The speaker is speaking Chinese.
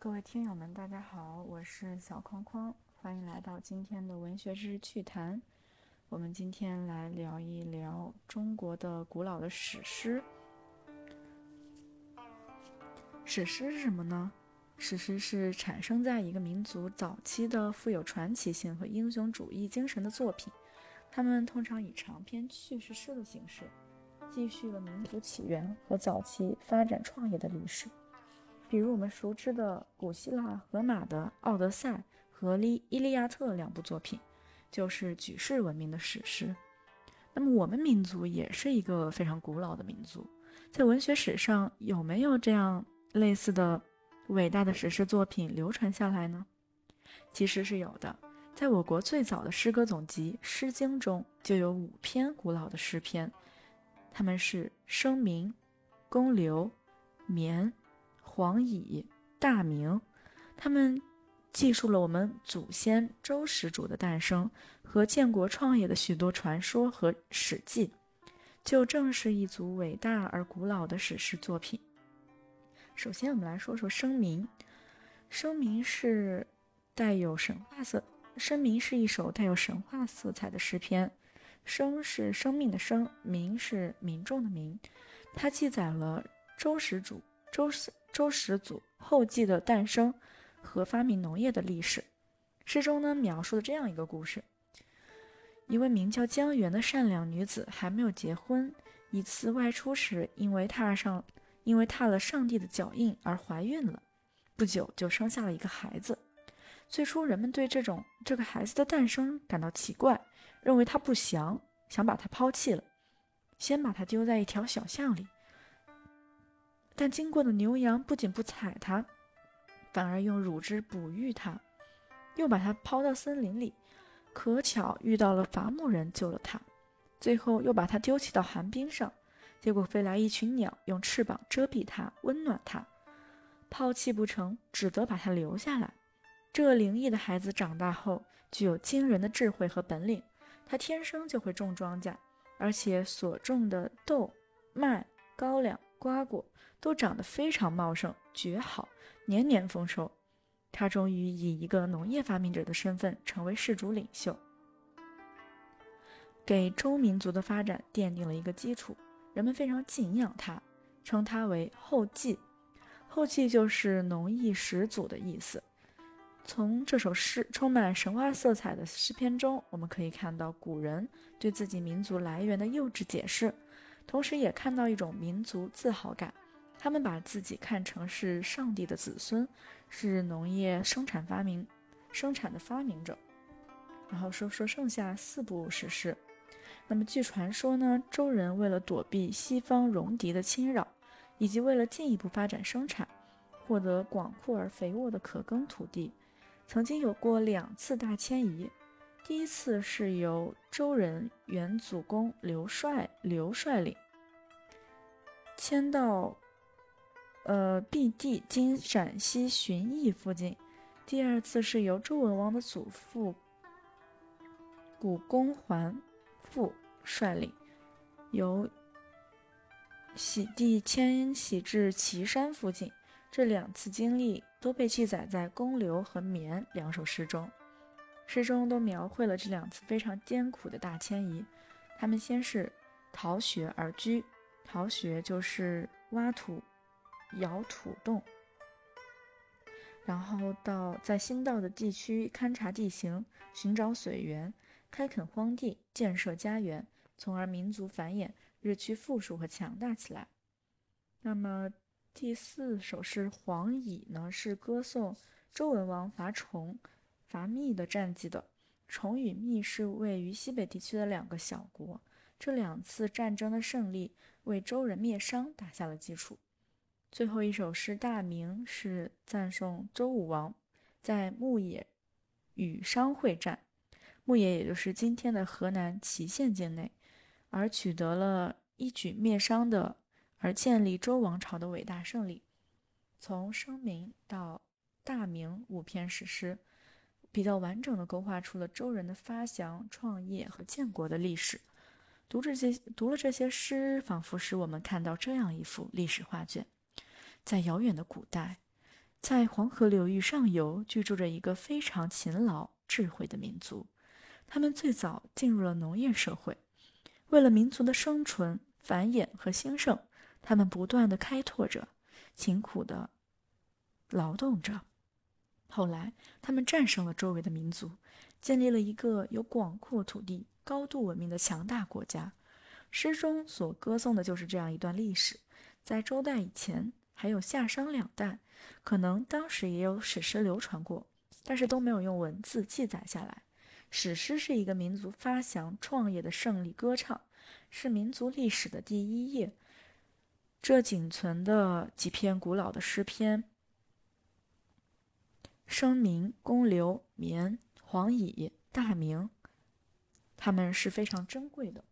各位听友们，大家好，我是小框框，欢迎来到今天的文学知识趣谈。我们今天来聊一聊中国的古老的史诗。史诗是什么呢？史诗是产生在一个民族早期的富有传奇性和英雄主义精神的作品。它们通常以长篇叙事诗的形式，记叙了民族起源和早期发展创业的历史。比如我们熟知的古希腊荷马的《奥德赛》和《利伊利亚特》两部作品，就是举世闻名的史诗。那么我们民族也是一个非常古老的民族，在文学史上有没有这样类似的伟大的史诗作品流传下来呢？其实是有的，在我国最早的诗歌总集《诗经》中就有五篇古老的诗篇，它们是《声明》《公刘》《绵》。黄乙、大明，他们记述了我们祖先周始祖的诞生和建国创业的许多传说和史记，就正是一组伟大而古老的史诗作品。首先，我们来说说《声明》。《声明》是带有神话色，《声明》是一首带有神话色彩的诗篇。生是生命的生，民是民众的民。它记载了周始祖。周始周始祖后继的诞生和发明农业的历史。诗中呢描述了这样一个故事：一位名叫江源的善良女子还没有结婚，一次外出时，因为踏上因为踏了上帝的脚印而怀孕了，不久就生下了一个孩子。最初人们对这种这个孩子的诞生感到奇怪，认为他不祥，想把他抛弃了，先把他丢在一条小巷里。但经过的牛羊不仅不踩它，反而用乳汁哺育它，又把它抛到森林里。可巧遇到了伐木人，救了它。最后又把它丢弃到寒冰上，结果飞来一群鸟，用翅膀遮蔽它，温暖它。抛弃不成，只得把它留下来。这灵异的孩子长大后，具有惊人的智慧和本领。他天生就会种庄稼，而且所种的豆、麦、高粱。瓜果都长得非常茂盛，绝好，年年丰收。他终于以一个农业发明者的身份成为氏族领袖，给周民族的发展奠定了一个基础。人们非常敬仰他，称他为后继。后继就是农艺始祖的意思。从这首诗充满神话色彩的诗篇中，我们可以看到古人对自己民族来源的幼稚解释。同时，也看到一种民族自豪感。他们把自己看成是上帝的子孙，是农业生产发明生产的发明者。然后说说剩下四部史诗。那么，据传说呢，周人为了躲避西方戎狄的侵扰，以及为了进一步发展生产，获得广阔而肥沃的可耕土地，曾经有过两次大迁移。第一次是由周人元祖公刘帅刘率领迁到呃毕地今陕西旬邑附近。第二次是由周文王的祖父古公桓父率领由喜地迁徙至岐山附近。这两次经历都被记载在《公刘》和《绵》两首诗中。诗中都描绘了这两次非常艰苦的大迁移。他们先是逃穴而居，逃穴就是挖土、窑土洞，然后到在新到的地区勘察地形，寻找水源，开垦荒地，建设家园，从而民族繁衍，日趋富庶和强大起来。那么第四首诗《黄蚁》呢，是歌颂周文王伐崇。伐密的战绩的，崇与密是位于西北地区的两个小国。这两次战争的胜利为周人灭商打下了基础。最后一首诗《大明》是赞颂周武王在牧野与商会战，牧野也就是今天的河南淇县境内，而取得了一举灭商的而建立周王朝的伟大胜利。从声明到大明五篇史诗。比较完整的勾画出了周人的发祥、创业和建国的历史。读这些读了这些诗，仿佛使我们看到这样一幅历史画卷：在遥远的古代，在黄河流域上游居住着一个非常勤劳、智慧的民族。他们最早进入了农业社会，为了民族的生存、繁衍和兴盛，他们不断的开拓着，勤苦的劳动着。后来，他们战胜了周围的民族，建立了一个有广阔土地、高度文明的强大国家。诗中所歌颂的就是这样一段历史。在周代以前，还有夏商两代，可能当时也有史诗流传过，但是都没有用文字记载下来。史诗是一个民族发祥创业的胜利歌唱，是民族历史的第一页。这仅存的几篇古老的诗篇。生明、公刘、绵、黄蚁、大明，他们是非常珍贵的。